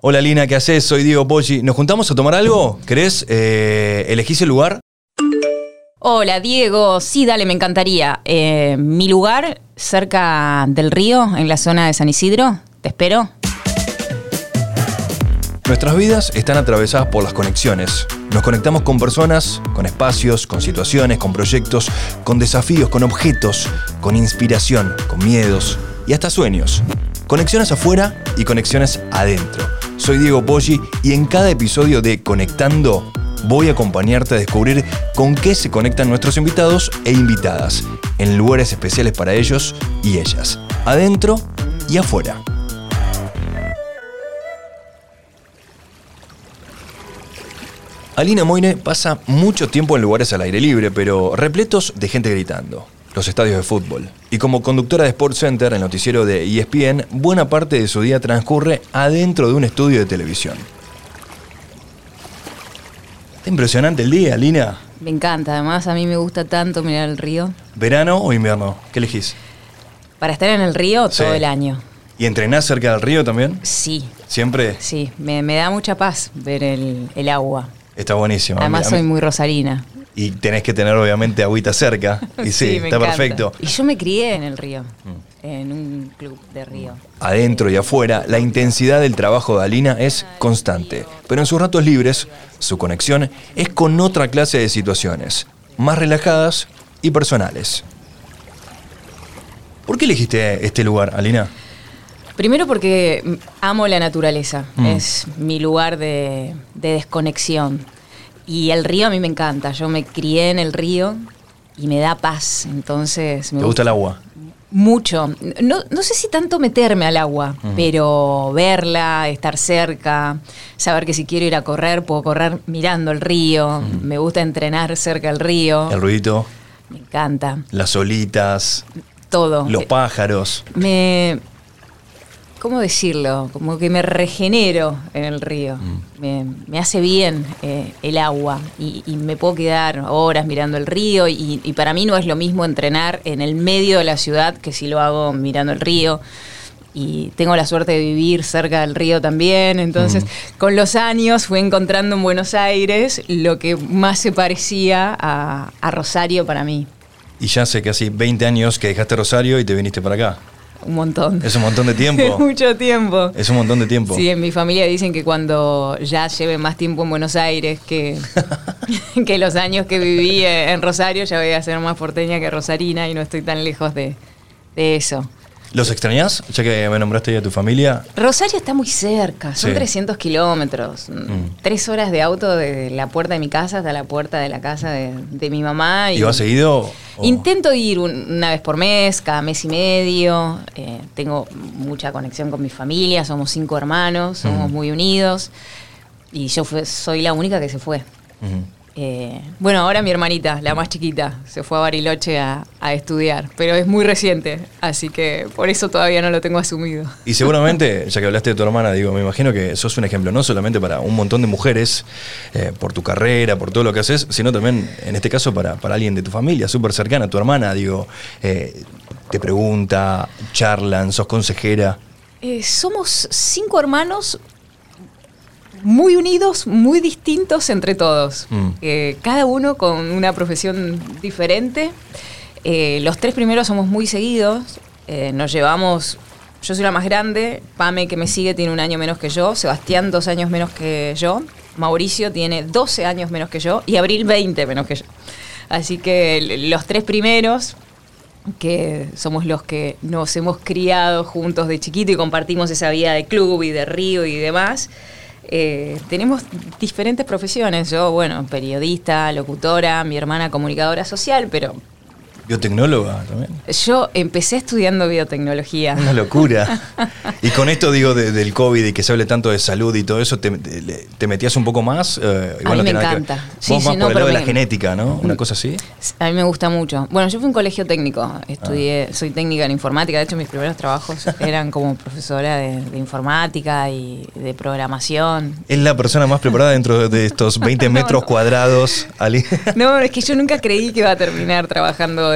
Hola Lina, ¿qué haces? Soy Diego Poggi. ¿Nos juntamos a tomar algo? ¿Querés? Eh, ¿Elegís el lugar? Hola Diego, sí, dale, me encantaría. Eh, mi lugar, cerca del río, en la zona de San Isidro, te espero. Nuestras vidas están atravesadas por las conexiones. Nos conectamos con personas, con espacios, con situaciones, con proyectos, con desafíos, con objetos, con inspiración, con miedos y hasta sueños. Conexiones afuera y conexiones adentro. Soy Diego Poggi y en cada episodio de Conectando voy a acompañarte a descubrir con qué se conectan nuestros invitados e invitadas en lugares especiales para ellos y ellas, adentro y afuera. Alina Moine pasa mucho tiempo en lugares al aire libre, pero repletos de gente gritando. Los estadios de fútbol. Y como conductora de Sports Center, el noticiero de ESPN, buena parte de su día transcurre adentro de un estudio de televisión. Está impresionante el día, Alina. Me encanta, además a mí me gusta tanto mirar el río. ¿Verano o invierno? ¿Qué elegís? Para estar en el río Sí. todo el año. ¿Y entrenás cerca del río también? Sí, ¿Siempre? sí, me, me da mucha paz ver el, el agua. Está buenísimo. A mí- Además a mí- soy muy rosarina. Y tenés que tener obviamente agüita cerca. Y sí, está encanta. perfecto. Y yo me crié en el río, en un club de río. Adentro y afuera, la intensidad del trabajo de Alina es constante, pero en sus ratos libres, su conexión es con otra clase de situaciones, más relajadas y personales. ¿Por qué elegiste este lugar, Alina? Primero porque amo la naturaleza, Mm. es mi lugar de, de desconexión. Y el río a mí me encanta, yo me crié en el río y me da paz, entonces me ¿Te gusta el agua? mucho. No, no sé si tanto meterme al agua, pero verla, estar cerca, saber que si quiero ir a correr, puedo correr mirando el río. Me gusta entrenar cerca del río. El ruidito, Me encanta. las olitas, Todo. los pájaros. Me. ¿Cómo decirlo? Como que me regenero en el río. Mm. Me, me hace bien eh, el agua y, y me puedo quedar horas mirando el río y, y para mí no es lo mismo entrenar en el medio de la ciudad que si lo hago mirando el río. Y tengo la suerte de vivir cerca del río también, entonces con los años fui encontrando en Buenos Aires lo que más se parecía a, a Rosario para mí. Y ya hace casi 20 años que dejaste Rosario y te viniste para acá. Un montón. Es un montón de tiempo. Mucho tiempo. Es un montón de tiempo. Sí, en mi familia dicen que cuando ya lleve más tiempo en Buenos Aires que, que los años que viví en Rosario, ya voy a ser más porteña que rosarina y no estoy tan lejos de, de eso. ¿Los extrañás? Ya que me nombraste ya a tu familia. Rosario está muy cerca, son Sí. 300 kilómetros, Mm. tres horas de auto de la puerta de mi casa hasta la puerta de la casa de, de mi mamá. ¿Y vas seguido? o- Intento ir un- una vez por mes, cada mes y medio. eh, tengo mucha conexión con mi familia, somos cinco hermanos, somos Mm. muy unidos. Y yo fue- soy la única que se fue. Eh, bueno, ahora mi hermanita, la más chiquita, se fue a Bariloche a, a estudiar, pero es muy reciente, así que por eso todavía no lo tengo asumido. Y seguramente, ya que hablaste de tu hermana, digo, me imagino que sos un ejemplo no solamente para un montón de mujeres, eh, por tu carrera, por todo lo que haces, sino también, en este caso, para, para alguien de tu familia, súper cercana, tu hermana, digo, eh, te pregunta, charlan, sos consejera. Eh, somos cinco hermanos muy unidos, muy distintos entre todos. Mm. Eh, cada uno con una profesión diferente. Eh, los tres primeros somos muy seguidos. Eh, nos llevamos. Yo soy la más grande. Pame, que me sigue, tiene un año menos que yo. Sebastián, dos años menos que yo. Mauricio tiene 12 años menos que yo. Y Abril, 20 menos que yo. Así que los tres primeros que somos los que nos hemos criado juntos de chiquito y compartimos esa vida de club y de río y demás. Eh, tenemos diferentes profesiones. Yo, bueno, periodista, locutora, mi hermana comunicadora social, pero Biotecnóloga también. yo empecé estudiando biotecnología. Una locura. Y con esto digo de- del COVID y que se hable tanto de salud y todo eso, ¿te, metías un poco más? Eh, A mí me que encanta. Sí, Vos sí, más no, por el lado de la genética, ¿no? Una cosa así. A mí me gusta mucho. Bueno, yo fui a un colegio técnico, estudié, soy técnica en informática, de hecho mis primeros trabajos eran como profesora de, de informática y de programación. Es la persona más preparada dentro de estos 20 No, metros no. cuadrados. Ali. No, es que yo nunca creí que iba a terminar trabajando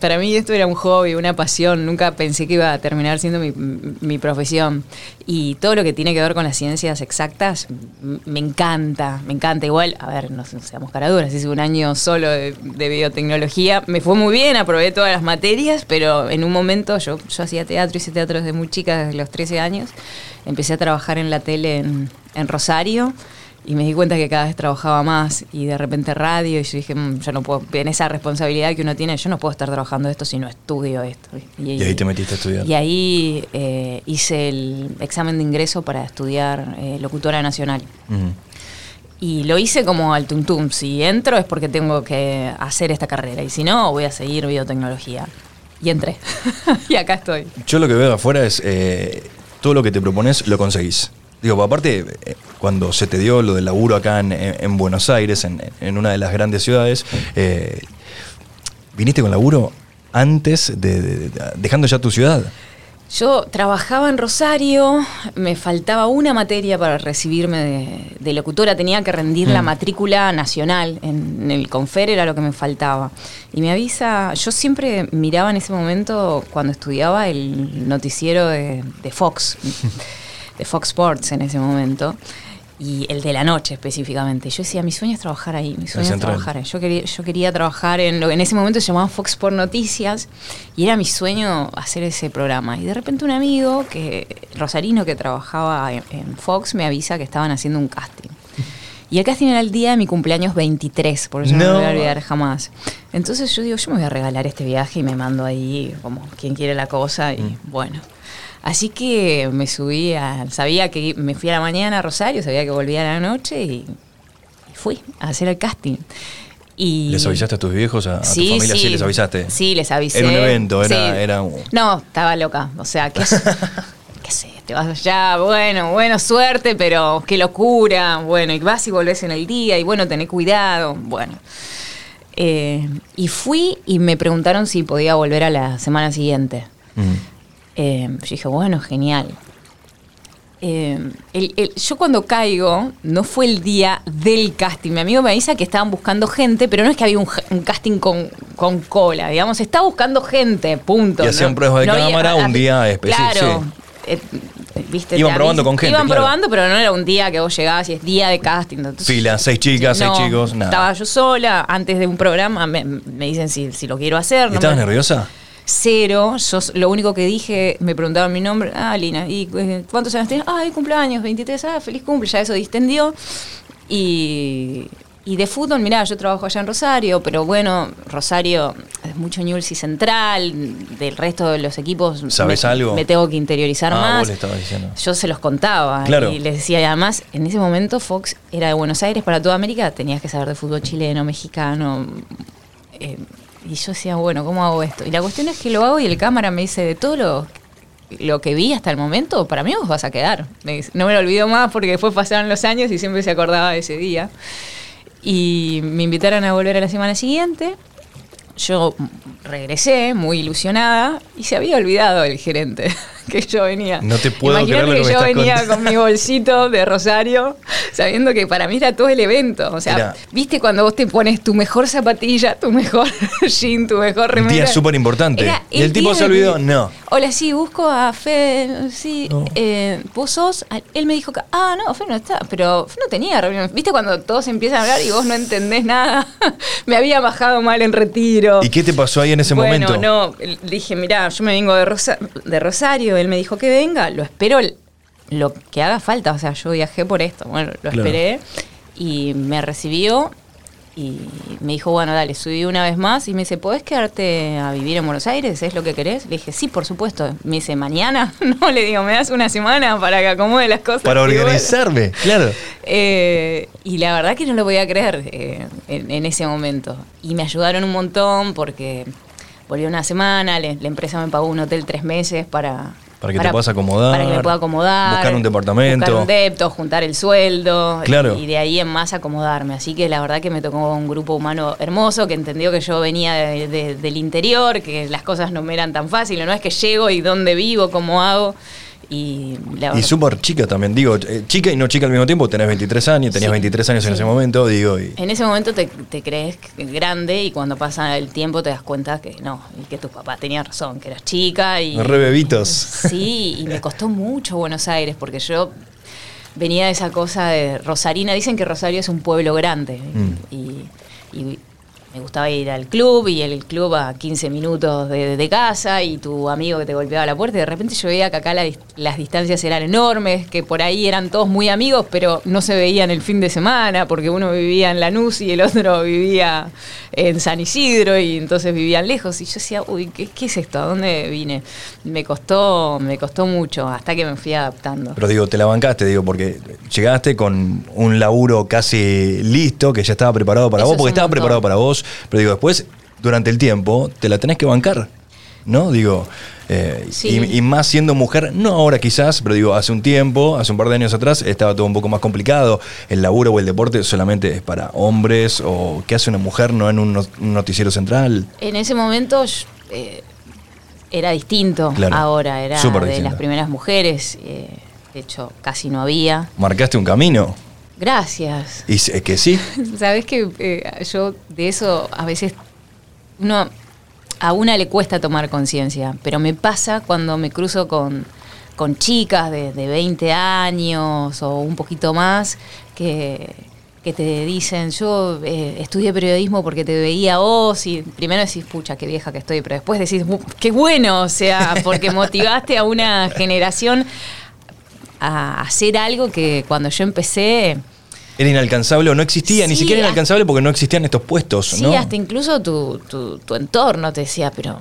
para mí esto era un hobby, una pasión. Nunca pensé que iba a terminar siendo mi, mi profesión. Y todo lo que tiene que ver con las ciencias exactas me encanta, me encanta. Igual, a ver, no seamos caraduras, hice un año solo de, de biotecnología. Me fue muy bien, aprobé todas las materias, pero en un momento yo, yo hacía teatro, hice teatro desde muy chica, desde los 13 años. Empecé a trabajar en la tele en, en Rosario y me di cuenta que cada vez trabajaba más y de repente radio y yo dije, "Mm, yo no puedo, en esa responsabilidad que uno tiene, yo no puedo estar trabajando esto si no estudio esto. Y ahí te metiste a estudiar. Y ahí eh, hice el examen de ingreso para estudiar eh, locutora nacional. Y lo hice como al tuntum. Si entro es porque tengo que hacer esta carrera. Y si no, voy a seguir biotecnología. Y entré. y acá estoy. Yo lo que veo afuera es eh, todo lo que te propones lo conseguís. Digo, aparte, eh, cuando se te dio lo del laburo acá en, en- en Buenos Aires, en, en una de las grandes ciudades, eh, viniste con laburo antes de, de- de- dejando ya tu ciudad. Yo trabajaba en Rosario, me faltaba una materia para recibirme de, de locutora, tenía que rendir la Mm. matrícula nacional, en, en el Confer era lo que me faltaba. Y me avisa, yo siempre miraba en ese momento, cuando estudiaba, el noticiero de, de Fox, de Fox Sports en ese momento. Y el de la noche específicamente. Yo decía, mi sueño es trabajar ahí, mi sueño es trabajar ahí. Yo quería, yo quería trabajar en lo que en ese momento se llamaba Fox Sport Noticias y era mi sueño hacer ese programa. Y de repente un amigo, que Rosarino, que trabajaba en, en Fox, me avisa que estaban haciendo un casting. Y el casting era el día de mi cumpleaños 23, por eso no, No. me voy a olvidar jamás. Entonces yo digo, yo me voy a regalar este viaje y me mando ahí como quien quiere la cosa y bueno. Así que me subí a, sabía que me fui a la mañana a Rosario, sabía que volvía a la noche y, fui a hacer el casting. Y ¿Les avisaste a tus viejos, a, a tu familia? Sí, les avisaste. Sí, les avisé. Era un evento, era- Sí. era un- No, estaba loca. O sea, qué, qué sé, te vas allá, bueno, bueno, suerte, pero qué locura. Bueno, y vas y volvés en el día, y bueno, tené cuidado. Bueno. Eh, y fui y me preguntaron si podía volver a la semana siguiente. Eh, yo dije, bueno, genial. Eh, el- el- yo cuando caigo, no fue el día del casting. Mi amigo me avisa que estaban buscando gente, pero no es que había un, casting con, con cola, digamos, está buscando gente, punto. Y hacían ¿no? pruebas de cámara un día específico, Claro. sí. eh, ¿viste? Iban probando avis- con gente, Iban claro. probando, pero no era un día que vos llegabas y es día de casting. Entonces, Fila, seis chicas, seis chicos, nada. Estaba yo sola, antes de un programa, me, me dicen si, si lo quiero hacer. no ¿Estabas me- nerviosa? Cero, yo lo único que dije, me preguntaban mi nombre, ah, Lina, ¿y eh, cuántos años tienes? Ah, hay cumpleaños, 23, ah, feliz cumple, ya eso distendió. Y, y de fútbol, mirá, yo trabajo allá en Rosario, pero bueno, Rosario es mucho Newell's y Central, del resto de los equipos ¿Sabés me, algo? me tengo que interiorizar Ah, más. vos le diciendo. Yo se los contaba Claro. y les decía, y además, en ese momento Fox era de Buenos Aires para toda América, tenías que saber de fútbol chileno, mexicano. eh, y yo decía, bueno, ¿cómo hago esto? Y la cuestión es que lo hago y el cámara me dice, de todo lo, lo que vi hasta el momento, para mí vos vas a quedar. Me dice, no me lo olvido más porque después pasaron los años y siempre se acordaba de ese día. Y me invitaron a volver a la semana siguiente. Yo regresé muy ilusionada y se había olvidado el gerente que yo venía. No te puedo Imagínate creer lo que me yo venía contando. con mi bolsito de Rosario, sabiendo que para mí era todo el evento. O sea, viste cuando vos te pones tu mejor zapatilla, tu mejor jean, tu mejor Un remera. día súper importante. Y el tipo se olvidó, no. Hola, sí, busco a Fe, sí, No. eh, vos sos, Ah, él me dijo que, ah, no, Fe no está, pero Fe no tenía reunión. ¿Viste cuando todos empiezan a hablar y vos no entendés nada? me había bajado mal en retiro. ¿Y qué te pasó ahí en ese bueno, momento? no, dije, mirá, yo me vengo de, Rosa- de Rosario, él me dijo que venga, lo espero lo que haga falta, o sea, yo viajé por esto, bueno, lo Claro. esperé y me recibió y me dijo, bueno, dale, subí una vez más y me dice, ¿podés quedarte a vivir en Buenos Aires? ¿Es lo que querés? Le dije, sí, por supuesto. Me dice, ¿mañana? No, le digo, ¿me das una semana para que acomode las cosas? Para bueno. organizarme, claro. Eh, y la verdad que no lo podía creer eh, en, en ese momento. Y me ayudaron un montón porque volví una semana, le- la empresa me pagó un hotel tres meses para... Para que te puedas acomodar, Para que me pueda acomodar. buscar un departamento. Buscar un depto, juntar el sueldo. Claro. Y de ahí en más acomodarme. Así que la verdad que me tocó un grupo humano hermoso que entendió que yo venía de- de- del interior, que las cosas no me eran tan fáciles. No es que llego y dónde vivo, cómo hago. Y, la Y súper chica también, digo, eh, chica y no chica al mismo tiempo, tenés 23 años, tenías Sí, 23 años en ese momento, digo, y En ese momento te, te crees grande y cuando pasa el tiempo te das cuenta que no, y que tu papá tenía razón, que eras chica y... re bebitos. Sí, y me costó mucho Buenos Aires porque yo venía de esa cosa de Rosarina. Dicen que Rosario es un pueblo grande Mm. y, y me gustaba ir al club y el club a 15 minutos de, de casa y tu amigo que te golpeaba la puerta y de repente yo veía que acá la las distancias eran enormes, que por ahí eran todos muy amigos pero no se veían el fin de semana porque uno vivía en Lanús y el otro vivía en San Isidro y entonces vivían lejos y yo decía, uy, ¿qué, qué es esto? ¿A dónde vine? Me costó, me costó mucho hasta que me fui adaptando. Pero digo, te la bancaste, digo, porque llegaste con un laburo casi listo, que ya estaba preparado para Eso vos, porque estaba montón. preparado para vos, pero digo, después, durante el tiempo, te la tenés que bancar, ¿no? Digo, eh, Sí. y, y más siendo mujer, no ahora quizás, pero digo, hace un tiempo, hace un par de años atrás, estaba todo un poco más complicado. El laburo o el deporte solamente es para hombres, o qué hace una mujer no en un no- un noticiero central. En ese momento eh, era distinto Claro, ahora, era de distinto. las primeras mujeres, eh, de hecho casi no había. Marcaste un camino, Gracias. y es que sí. Sabes que eh, yo de eso a veces uno a una le cuesta tomar conciencia, pero me pasa cuando me cruzo con, con chicas de, de 20 años o un poquito más que, que te dicen, yo eh, estudié periodismo porque te veía vos y primero decís, pucha, qué vieja que estoy, pero después decís, "Uh, qué bueno, o sea, porque motivaste a una generación a hacer algo que cuando yo empecé... Era inalcanzable o no existía, ni siquiera inalcanzable porque no existían estos puestos, Sí, ¿no? hasta incluso tu, tu, tu entorno te decía, pero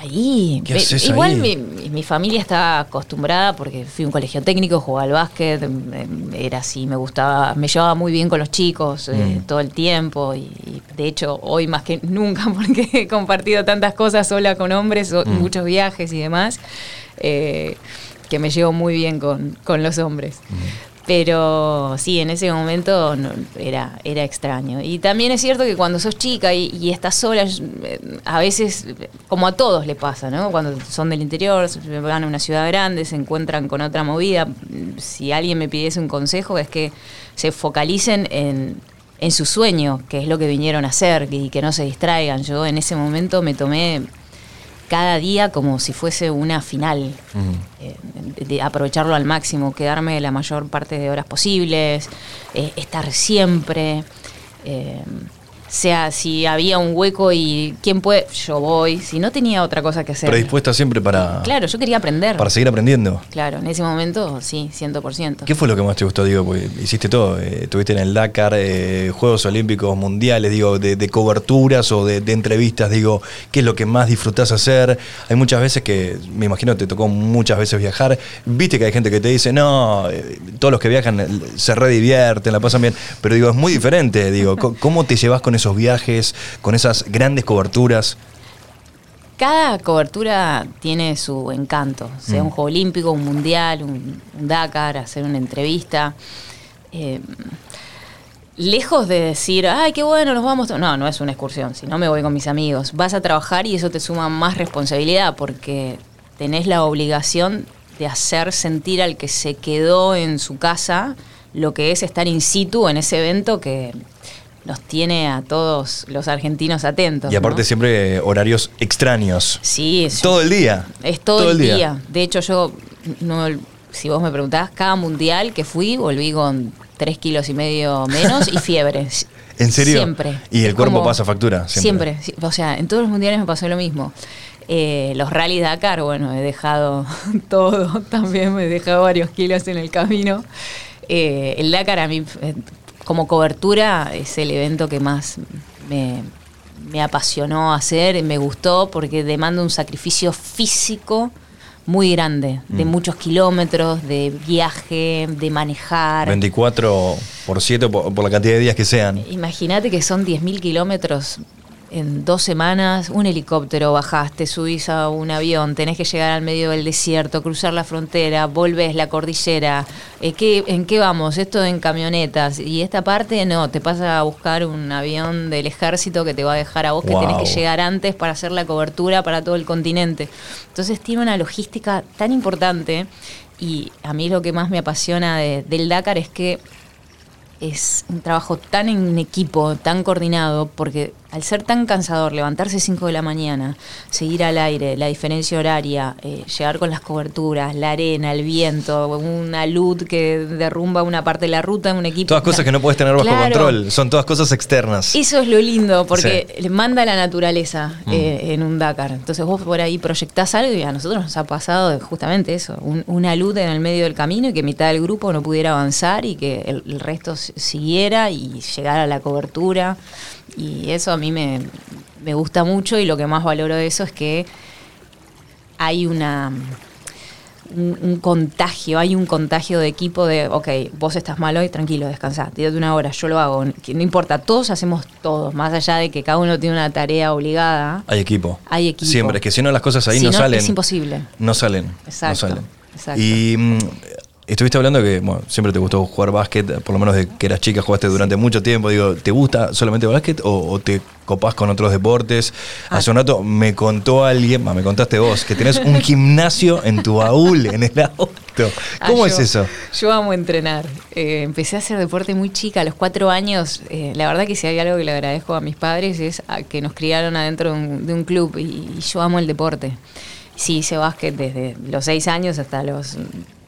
ahí. ¿Qué ve- haces igual ahí? Mi, mi- mi familia estaba acostumbrada porque fui a un colegio técnico, jugaba al básquet, em, era así, me gustaba, me llevaba muy bien con los chicos eh, Mm. todo el tiempo y, y de hecho hoy más que nunca porque he compartido tantas cosas sola con hombres, Mm. muchos viajes y demás, eh, que me llevo muy bien con, con los hombres. Pero sí, en ese momento no, era, era extraño. Y también es cierto que cuando sos chica y, y estás sola, eh, a veces, como a todos le pasa, ¿no? Cuando son del interior, se van a una ciudad grande, se encuentran con otra movida. Si alguien me pidiese un consejo es que se focalicen en, en su sueño, que es lo que vinieron a hacer, y que no se distraigan. Yo en ese momento me tomé cada día como si fuese una final eh, de, de aprovecharlo al máximo, quedarme la mayor parte de horas posibles, eh, estar siempre. eh, sea si había un hueco y quién puede, yo voy. Si no tenía otra cosa que hacer. Predispuesta siempre para, Claro, yo quería aprender. para seguir aprendiendo. Claro, en ese momento sí, 100%. ¿Qué fue lo que más te gustó, digo? Porque hiciste todo. eh, estuviste en el Dakar, eh, Juegos Olímpicos Mundiales, digo, de, de coberturas o de, de entrevistas, digo, ¿qué es lo que más disfrutás hacer? Hay muchas veces que, me imagino, te tocó muchas veces viajar. Viste que hay gente que te dice, no, eh, todos los que viajan se redivierten, la pasan bien. Pero digo, es muy diferente, digo, ¿cómo te llevas con esos viajes, con esas grandes coberturas? Cada cobertura tiene su encanto, sea Mm. un Juego Olímpico, un Mundial, un, un Dakar, hacer una entrevista. Eh, lejos de decir, ay, qué bueno, nos vamos. to-". No, no es una excursión, si no me voy con mis amigos. Vas a trabajar y eso te suma más responsabilidad porque tenés la obligación de hacer sentir al que se quedó en su casa lo que es estar in situ en ese evento que nos tiene a todos los argentinos atentos. Y aparte ¿no? siempre eh, horarios extraños. Sí, es, Todo el día. es todo, el día. De hecho, yo, no, si vos me preguntás, cada mundial que fui, volví con tres kilos y medio menos y fiebre. ¿En serio? Siempre. Y el Es cuerpo como- pasa factura. Siempre. O sea, en todos los mundiales me pasó lo mismo. Eh, los rallies Dakar, bueno, he dejado todo, también me he dejado varios kilos en el camino. Eh, el Dakar a mí, eh, como cobertura, es el evento que más me, me apasionó hacer, me gustó porque demanda un sacrificio físico muy grande, de Mm. muchos kilómetros, de viaje, de manejar. 24 por 7 por, por la cantidad de días que sean. Imagínate que son 10.000 kilómetros en dos semanas, un helicóptero, bajaste, subís a un avión, tenés que llegar al medio del desierto, cruzar la frontera, volvés la cordillera. Eh, ¿qué- ¿En qué vamos? Esto en camionetas. Y esta parte no, te pasa a buscar un avión del ejército que te va a dejar a vos, que tenés que llegar antes para hacer la cobertura para todo el continente. Entonces tiene una logística tan importante y a mí lo que más me apasiona de- del Dakar es que es un trabajo tan en equipo, tan coordinado, porque al ser tan cansador, levantarse 5 de la mañana, seguir al aire, la diferencia horaria, eh, llegar con las coberturas, la arena, el viento, una luz que derrumba una parte de la ruta en un equipo. Todas cosas que no puedes tener bajo Claro. control. Son todas cosas externas. Eso es lo lindo, porque le manda la naturaleza Mm. eh, en un Dakar. Entonces vos por ahí proyectás algo y a nosotros nos ha pasado justamente eso, un- una luz en el medio del camino y que mitad del grupo no pudiera avanzar y que el, el resto siguiera y llegara a la cobertura. Y eso a mí me, me gusta mucho y lo que más valoro de eso es que hay una un, un contagio, hay un contagio de equipo de, ok, vos estás mal hoy, tranquilo, descansá, tírate una hora, yo lo hago, no importa, todos hacemos todo, más allá de que cada uno tiene una tarea obligada, Hay equipo. Hay equipo. Siempre, es que si no las cosas ahí Si no, no, salen. es imposible. No salen. Exacto, No salen. exacto. Y mm, estuviste hablando que bueno, siempre te gustó jugar básquet, por lo menos de que eras chica, jugaste durante mucho tiempo. Digo, ¿te gusta solamente básquet o, o te copás con otros deportes? Ah. Hace un rato me contó alguien, bah, me contaste vos, que tenés un gimnasio en tu baúl, en el auto. ¿Cómo Ah, es yo- eso? Yo amo entrenar. Eh, empecé a hacer deporte muy chica, a los cuatro años. eh, la verdad que si hay algo que le agradezco a mis padres es a que nos criaron adentro de un, de un club y, y yo amo el deporte. Sí, hice básquet desde los seis años hasta los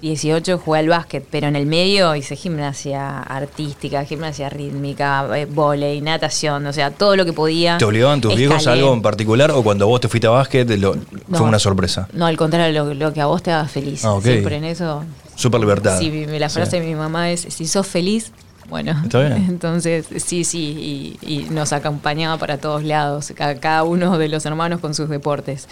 18 jugué al básquet, pero en el medio hice gimnasia artística, gimnasia rítmica, eh, volei, natación, o sea, todo lo que podía. ¿Te obligaban tus viejos a algo en particular o cuando vos te fuiste a básquet lo- No. fue una sorpresa? No, al contrario, lo, lo que a vos te haga feliz. Ah. Siempre en eso Súper libertad. Sí, la frase Sí. de mi mamá es, si sos feliz, bueno. Está bien. Entonces, sí, sí, y, y nos acompañaba para todos lados, ca- cada, uno de los hermanos con sus deportes.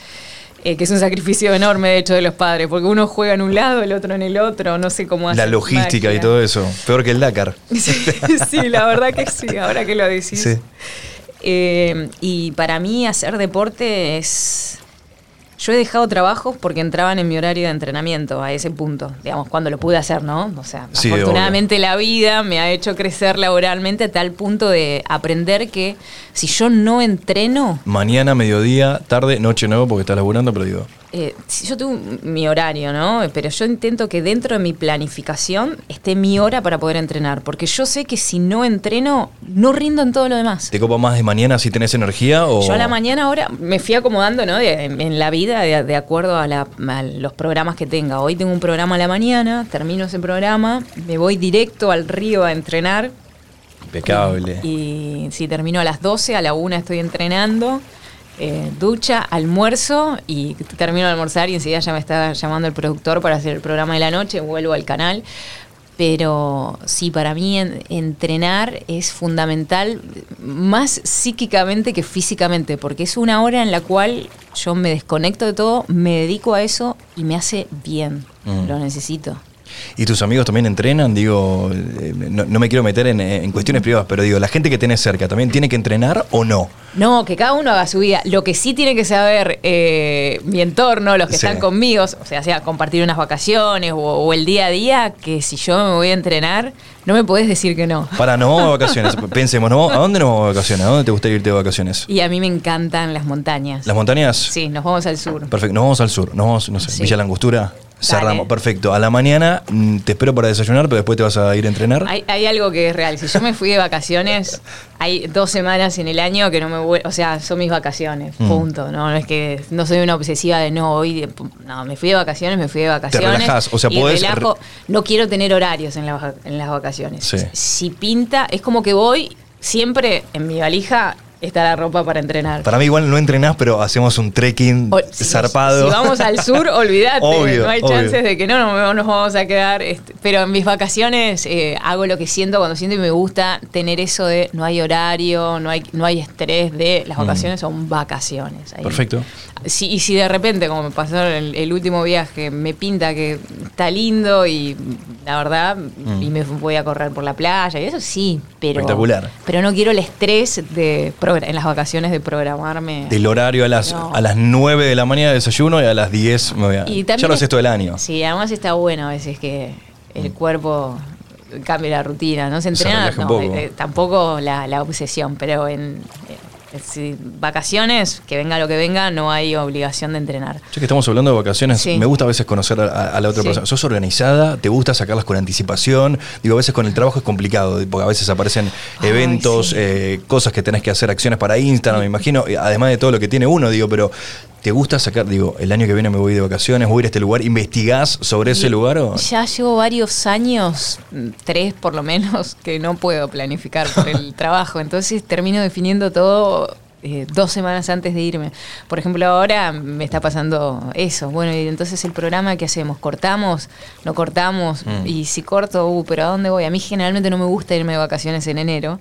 Eh, que es un sacrificio enorme, de hecho, de los padres, porque uno juega en un lado, el otro en el otro, no sé cómo La hacer logística y todo eso. Peor que el Dakar. Sí, sí, la verdad que sí, ahora que lo decís. Sí. Eh, y para mí hacer deporte es... Yo he dejado trabajos porque entraban en mi horario de entrenamiento a ese punto, digamos, cuando lo pude hacer, ¿no? O sea, Sí, afortunadamente la vida me ha hecho crecer laboralmente a tal punto de aprender que si yo no entreno, Mañana, mediodía, tarde, noche no, porque estás laburando, pero digo. Eh, yo tengo mi horario, ¿no? Pero yo intento que dentro de mi planificación esté mi hora para poder entrenar, porque yo sé que si no entreno, no rindo en todo lo demás. ¿Te copa más de mañana si tenés energía o.? Yo a la mañana ahora me fui acomodando, ¿no? De- en, en la vida de, de acuerdo a, la- a los programas que tenga. Hoy tengo un programa a la mañana, termino ese programa, me voy directo al río a entrenar. Impecable. Y si termino a las 12, a la 1 estoy entrenando, eh, ducha, almuerzo y termino de almorzar y enseguida ya me está llamando el productor para hacer el programa de la noche, vuelvo al canal. Pero sí, para mí en- entrenar es fundamental, más psíquicamente que físicamente, porque es una hora en la cual yo me desconecto de todo, me dedico a eso y me hace bien. Mm. Lo necesito. ¿Y tus amigos también entrenan? Digo, eh, no, no me quiero meter en, en cuestiones privadas, pero digo, ¿la gente que tenés cerca también tiene que entrenar o no? No, que cada uno haga su vida. Lo que sí tiene que saber eh, mi entorno, los que Sí. están conmigo, o sea, sea compartir unas vacaciones o, o el día a día, que si yo me voy a entrenar, no me podés decir que no. Para, nos vamos de vacaciones. Pensemos, ¿nos vamos- ¿a dónde nos vamos de vacaciones? ¿A dónde te gustaría irte de vacaciones? Y a mí me encantan las montañas. ¿Las montañas? Sí, nos vamos al sur. Perfecto, nos vamos al sur, nos vamos, no sé, Sí. Villa Langostura. Cerramos, perfecto. A la mañana mm, te espero para desayunar, pero después te vas a ir a entrenar. Hay, hay algo que es real. Si yo me fui de vacaciones, hay dos semanas en el año que no me voy, o sea, son mis vacaciones, Mm. punto. No, no es que no soy una obsesiva de no, hoy, no, me fui de vacaciones, me fui de vacaciones. relajás, o sea, podés relajo. no quiero tener horarios en, las vaca- en las vacaciones. Sí. Si pinta, es como que voy, siempre en mi valija está la ropa para entrenar. Para mí igual no entrenás, pero hacemos un trekking O- si- zarpado. Si vamos al sur, olvídate. Obvio, no hay obvio. chances de que no, no nos vamos a quedar. este, pero en mis vacaciones eh, hago lo que siento cuando siento y me gusta tener eso de no hay horario, no hay, no hay estrés de las Mm. vacaciones son vacaciones. Ahí- Perfecto. Si- y si de repente, como me pasó el, el último viaje, me pinta que está lindo y la verdad, Mm. y me voy a correr por la playa, y eso sí, pero. Espectacular. Pero no quiero el estrés de en las vacaciones de programarme. Del horario a las, No. a las 9 de la mañana desayuno y a las 10 me voy a... Y ya lo es- haces todo el año. Sí, además está bueno a veces que el cuerpo cambie la rutina. No se entrena, no, eh, tampoco la, la obsesión, pero en, Si, vacaciones, que venga lo que venga, no hay obligación de entrenar. Ya que estamos hablando de vacaciones, Sí. me gusta a veces conocer a, a la otra Sí. persona. ¿Sos organizada? ¿Te gusta sacarlas con anticipación? Digo, a veces con el trabajo es complicado, porque a veces aparecen Ay, eventos, sí. eh, cosas que tenés que hacer, acciones para Instagram, me imagino, además de todo lo que tiene uno, digo, pero ¿te gusta sacar, digo, el año que viene me voy de vacaciones, voy a ir a este lugar, investigás sobre ese lugar o...? Ya llevo varios años, tres por lo menos, que no puedo planificar por el trabajo. Entonces termino definiendo todo eh, dos semanas antes de irme. Por ejemplo, ahora me está pasando eso. Bueno, y entonces el programa, ¿qué hacemos? ¿Cortamos? ¿No cortamos? Mm. Y si corto, uh, ¿pero a dónde voy? A mí generalmente no me gusta irme de vacaciones en enero.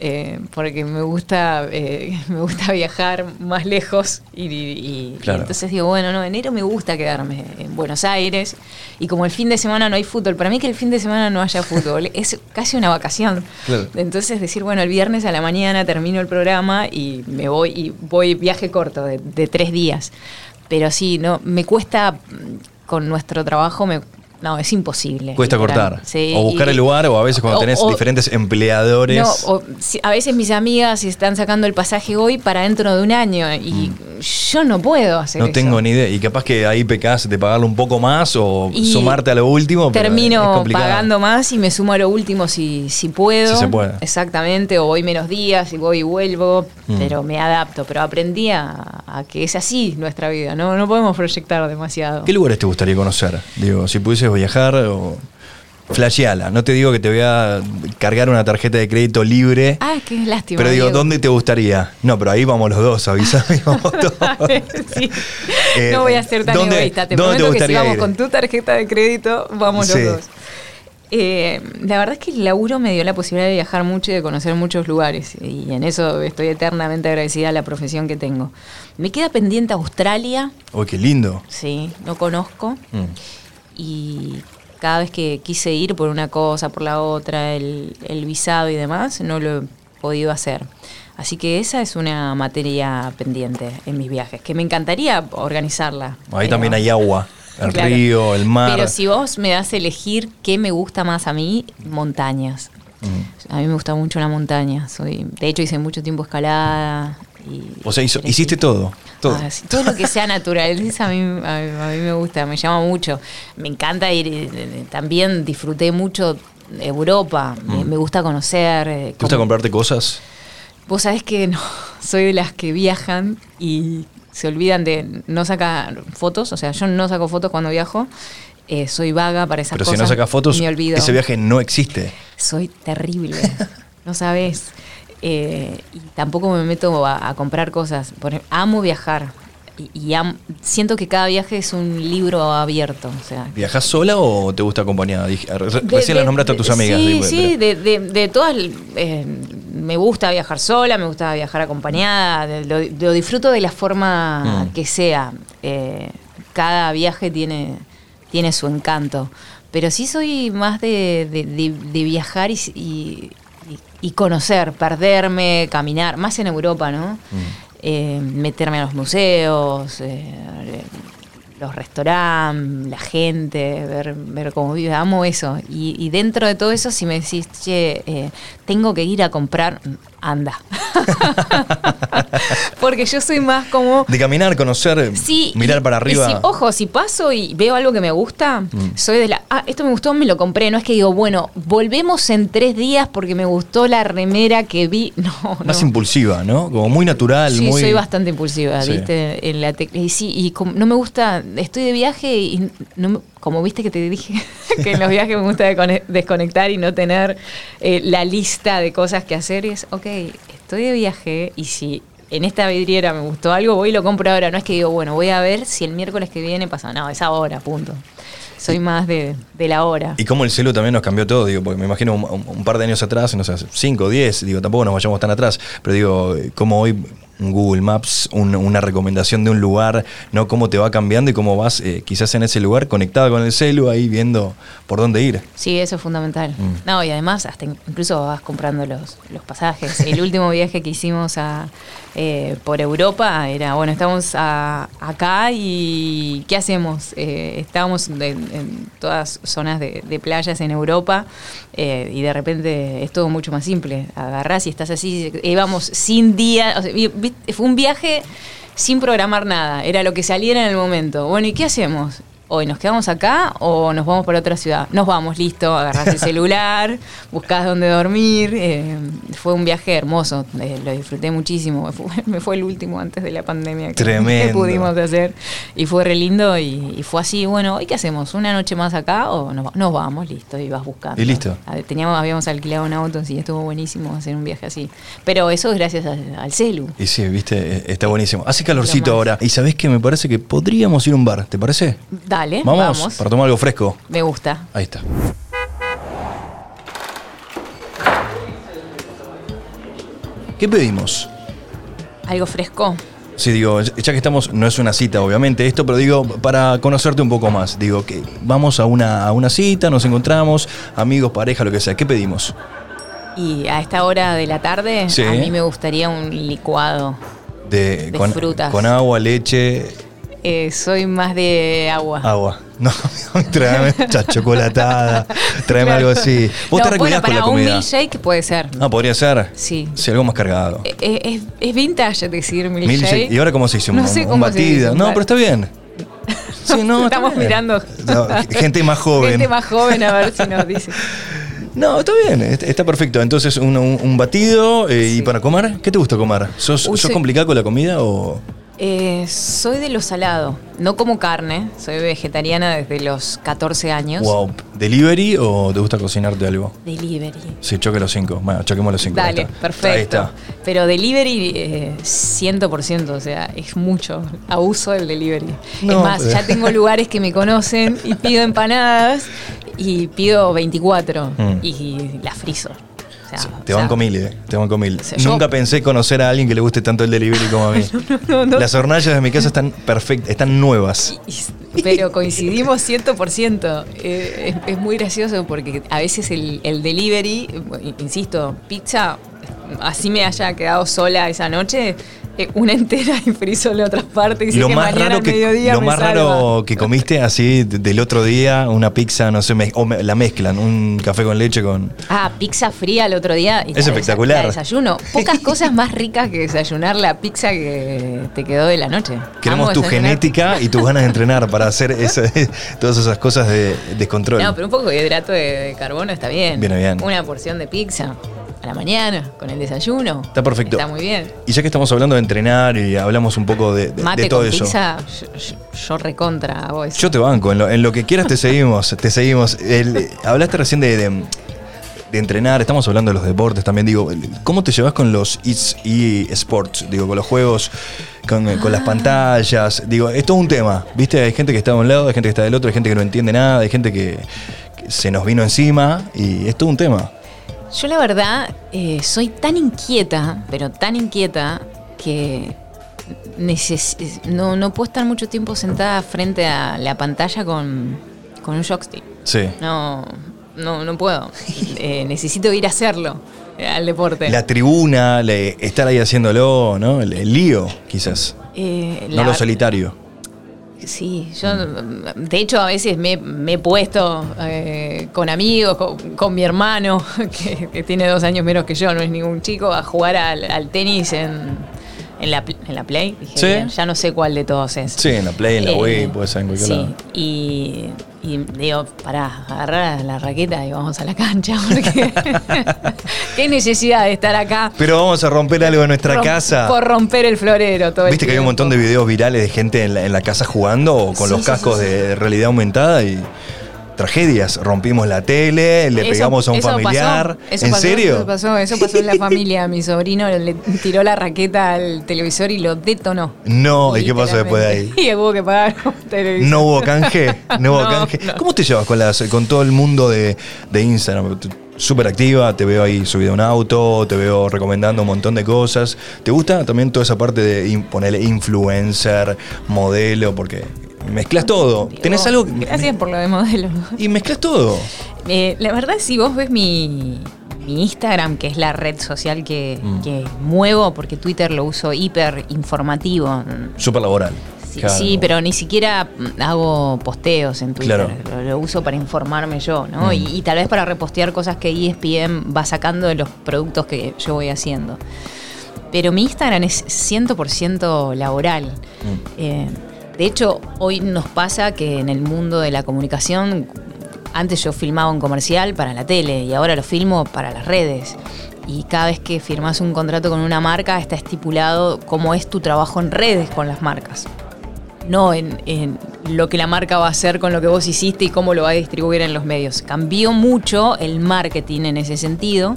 Eh, porque me gusta eh, me gusta viajar más lejos y, y- y Claro. entonces digo bueno no enero me gusta quedarme en Buenos Aires y como el fin de semana no hay fútbol para mí que el fin de semana no haya fútbol es casi una vacación Claro. entonces decir bueno el viernes a la mañana termino el programa y me voy y voy viaje corto de, de tres días pero sí no me cuesta mm, con nuestro trabajo me no es imposible Cuesta literal. cortar. Sí, o buscar y- el lugar, o a veces cuando o- tenés o- diferentes empleadores. no, o si- a veces mis amigas están sacando el pasaje hoy para dentro de un año y yo no puedo hacer Mm. no eso. tengo ni idea. Y capaz que ahí pecás de pagarlo un poco más o Y sumarte a lo último. Termino pagando más y me sumo a lo último si, si puedo. Si se puede. Exactamente, o voy menos días y voy y vuelvo, Mm. pero me adapto. Pero aprendí a, a que es así nuestra vida, ¿no? No podemos proyectar demasiado. ¿Qué lugares te gustaría conocer? Digo, si viajar o. Flasheala. No te digo que te voy a cargar una tarjeta de crédito libre. Ah, qué lástima. pero digo, Diego. ¿dónde te gustaría? No, pero ahí vamos los dos, avisame. vamos todos. Sí. Eh, no voy a ser tan ¿dónde- egoísta. Te dónde te prometo que si gustaría vamos ir? con tu tarjeta de crédito, vamos Sí. los dos. Eh, la verdad es que el laburo me dio la posibilidad de viajar mucho y de conocer muchos lugares. Y en eso estoy eternamente agradecida a la profesión que tengo. Me queda pendiente Australia, Uy, qué lindo. sí, no conozco. Mm. Y cada vez que quise ir por una cosa, por la otra, el, el visado y demás, no lo he podido hacer. Así que esa es una materia pendiente en mis viajes, que me encantaría organizarla. Ahí pero- también hay agua. El Claro. río, el mar. Pero si vos me das a elegir qué me gusta más a mí, montañas. Mm. A mí me gusta mucho la montaña. Soy, de hecho, hice mucho tiempo escalada. Y O sea, hizo- hiciste todo. Todo. Ah, sí, todo lo que sea naturaleza a mí, a, a mí me gusta, me llama mucho. Me encanta ir, eh, eh, también disfruté mucho Europa, me, me gusta conocer. eh, Mm. ¿Te gusta comprarte cosas? Vos sabés que no, soy de las que viajan y se olvidan de no sacar fotos, o sea, yo no saco fotos cuando viajo. eh, soy vaga para esas Pero cosas. si no sacas fotos, me olvido. ese viaje no existe. Soy terrible, no sabes. Eh, y tampoco me meto a, a comprar cosas. Por amo viajar. Y, y am- siento que cada viaje es un libro abierto. O sea, ¿Viajas sola o te gusta acompañada? Recién las nombraste a tus amigas. Sí, sí, pero- de, de- de todas. eh, me gusta viajar sola, me gusta viajar acompañada, lo, lo disfruto de la forma Mm. que sea. Eh, cada viaje tiene, tiene su encanto. Pero sí soy más de, de- viajar y- y- conocer, perderme, caminar, más en Europa, ¿no? Mm. Eh, meterme a los museos, eh, los restaurantes, la gente, ver, ver cómo vive, amo eso. Y, y dentro de todo eso, si me decís, che, eh, tengo que ir a comprar, anda. Porque yo soy más como... De caminar, conocer, Sí, mirar y- para arriba. si- ojo, si paso y veo algo que me gusta, Mm. soy de la, ah, esto me gustó, me lo compré. No es que digo, bueno, volvemos en tres días porque me gustó la remera que vi. No, Más no. impulsiva, ¿no? Como muy natural, Sí, muy. soy bastante impulsiva, Sí. ¿viste? En la y sí, y no me gusta, estoy de viaje y no me- como viste que te dije que en los viajes me gusta desconectar y no tener eh, la lista de cosas que hacer, y es, ok, estoy de viaje y si en esta vidriera me gustó algo, voy y lo compro ahora. No es que digo, bueno, voy a ver si el miércoles que viene pasa. No, es ahora, punto. Soy más de, de la hora. Y cómo el celu también nos cambió todo, digo, porque me imagino un, un- par de años atrás, no sé, 5, 10, digo, tampoco nos vayamos tan atrás, pero digo, cómo hoy Google Maps, un- una recomendación de un lugar, ¿no? Cómo te va cambiando y cómo vas eh, quizás en ese lugar conectado con el celu, ahí viendo por dónde ir. Sí, eso es fundamental. Mm. No, y además hasta in- incluso vas comprando los, los pasajes. El último viaje que hicimos a, eh, por Europa era, bueno, estamos a- acá y ¿qué hacemos? Eh, estábamos en, en todas zonas de, de playas en Europa eh, y de repente es todo mucho más simple. Agarrás y estás así, íbamos sin día, o sea, fue un viaje sin programar nada, era lo que saliera en el momento. Bueno, ¿y qué hacemos? Hoy nos quedamos acá o nos vamos para otra ciudad. Nos vamos, listo, agarrás el celular, buscás dónde dormir. eh, fue un viaje hermoso, eh, lo disfruté muchísimo. Fue- me fue el último antes de la pandemia que, que Tremendo. pudimos hacer. Y fue re lindo y, y fue así, bueno, ¿hoy qué hacemos? ¿Una noche más acá o nos, nos vamos? Listo, y vas buscando. Y listo. A ver, Teníamos, habíamos alquilado un auto, y estuvo buenísimo hacer un viaje así. Pero eso es gracias al, al celu. Y sí, viste, eh, está buenísimo. Hace calorcito ahora. Y sabés que me parece que podríamos ir a un bar, ¿te parece? Dale, Vamos, vamos. para tomar algo fresco. Me gusta. Ahí está. ¿Qué pedimos? Algo fresco. Sí, digo, ya que estamos, no es una cita, obviamente, esto, pero digo, para conocerte un poco más, digo, que vamos a una, a una cita, nos encontramos, amigos, pareja, lo que sea, ¿qué pedimos? Y a esta hora de la tarde, Sí. a mí me gustaría un licuado. De, De con, frutas. con agua, leche, Eh, soy más de agua. agua. No, tráeme chocolatada, tráeme algo así. Vos te No, bueno, con la para un comida. milkshake puede ser. Ah, podría ser. Sí. Sí, algo más cargado. Eh, eh, Es, es vintage decir milkshake. Milkshake. ¿Y ahora cómo se dice? Un, No sé un cómo se batido. no, un pero está bien. Sí, no, está Estamos mirando. No, gente más joven. Gente más joven a ver si nos dice. No, está bien, est- está perfecto. Entonces, un, un- un batido eh, y para comer, ¿qué te gusta comer? ¿Sos, Uy, sos soy- complicado con la comida o...? Eh, soy de lo salado. No como carne. Soy vegetariana desde los 14 años. Wow, ¿delivery o te gusta cocinarte algo? Delivery. Sí, choque los cinco. Bueno, choquemos los cinco. ahí Dale, está. perfecto. Ahí está. Pero delivery eh, 100%, o sea, es mucho. Abuso del delivery. No, es más, pero- ya tengo lugares que me conocen y pido empanadas y pido 24 Mm. y las frizo. O sea, te banco mil, eh, te banco mil. Yo- Nunca pensé conocer a alguien que le guste tanto el delivery como a mí. no, no. Las hornallas de mi casa están perfectas, están nuevas. Pero coincidimos 100%. Eh, es, es muy gracioso porque a veces el, el delivery, insisto, pizza, así me haya quedado sola esa noche, eh, una entera y friso la otra parte. Y Lo que más, raro que, mediodía lo me más salva. raro que comiste así de- del otro día, una pizza, no sé, mez- o me- la mezclan, un café con leche con... Ah, pizza fría el otro día. y Es la espectacular. la desayuno. Pocas cosas más ricas que desayunar la pizza que te quedó de la noche. Queremos tu genética y tus ganas de entrenar para hacer esa- todas esas cosas de descontrol. No, pero un poco de hidrato de, de carbono está bien. Viene bien. Una porción de pizza a la mañana con el desayuno. Está perfecto. Está muy bien. Y ya que estamos hablando de entrenar y hablamos un poco de, de- Mate de todo con eso. pizza, yo, yo- yo recontra hago eso. Yo te banco, en lo, en lo que quieras te seguimos, te seguimos. El- hablaste recién de, de- de entrenar, estamos hablando de los deportes también, digo, ¿cómo te llevas con los eSports? Digo, con los juegos, con, con las pantallas, digo, esto es un tema, ¿viste? Hay gente que está de un lado, hay gente que está del otro, hay gente que no entiende nada, hay gente que, que se nos vino encima y es todo un tema. Yo la verdad eh, soy tan inquieta, pero tan inquieta que neces- no, no puedo estar mucho tiempo sentada frente a la pantalla con, con un joystick. Sí. No, no, no puedo. Eh, necesito ir a hacerlo eh, al deporte. La tribuna, le- estar ahí haciéndolo, ¿no? El, el lío, quizás. Eh, No la- lo solitario. Sí, yo de hecho a veces me, me he puesto eh, con amigos, con, con mi hermano, que, que tiene dos años menos que yo, no es ningún chico, a jugar al, al tenis en, en, la, en la Play. Dije, Sí. ya no sé cuál de todos es. Sí, en la Play, en la Eh, Wii, puede ser en cualquier sí, lado. Y, y digo, pará, agarrar la raqueta y vamos a la cancha, porque qué necesidad de estar acá. Pero vamos a romper algo en nuestra rom- casa. Por romper el florero todo el Viste que hay un montón de videos virales de gente en la, en la casa jugando o con Sí, los cascos sí, sí. de realidad aumentada y tragedias. Rompimos la tele, le Eso- pegamos a un eso familiar. pasó, eso ¿En pasó, serio? Eso pasó, eso pasó en la familia. Mi sobrino le tiró la raqueta al televisor y lo detonó. No, ¿y qué pasó después de ahí? Y hubo que pagar un televisor. No hubo canje, no hubo No, canje. no. ¿Cómo te llevas con, las, con todo el mundo de, de Instagram? Súper activa, te veo ahí subido a un auto, te veo recomendando un montón de cosas. ¿Te gusta también toda esa parte de ponerle influencer, modelo? Porque mezclas todo. ¿Tenés algo? que- Gracias por lo de modelo. Y mezclas todo. Eh, la verdad, si vos ves mi, mi Instagram, que es la red social que, Mm. que muevo, porque Twitter lo uso hiper informativo. Súper laboral. Sí, Claro. sí, pero ni siquiera hago posteos en Twitter. Claro. Lo, lo uso para informarme yo, ¿no? Mm. Y, y tal vez para repostear cosas que ESPN va sacando de los productos que yo voy haciendo. Pero mi Instagram es 100% laboral. Mm. Eh, de hecho, hoy nos pasa que en el mundo de la comunicación, antes yo filmaba un comercial para la tele y ahora lo filmo para las redes. Y cada vez que firmas un contrato con una marca está estipulado cómo es tu trabajo en redes con las marcas. No en, lo que la marca va a hacer con lo que vos hiciste y cómo lo va a distribuir en los medios. Cambió mucho el marketing en ese sentido.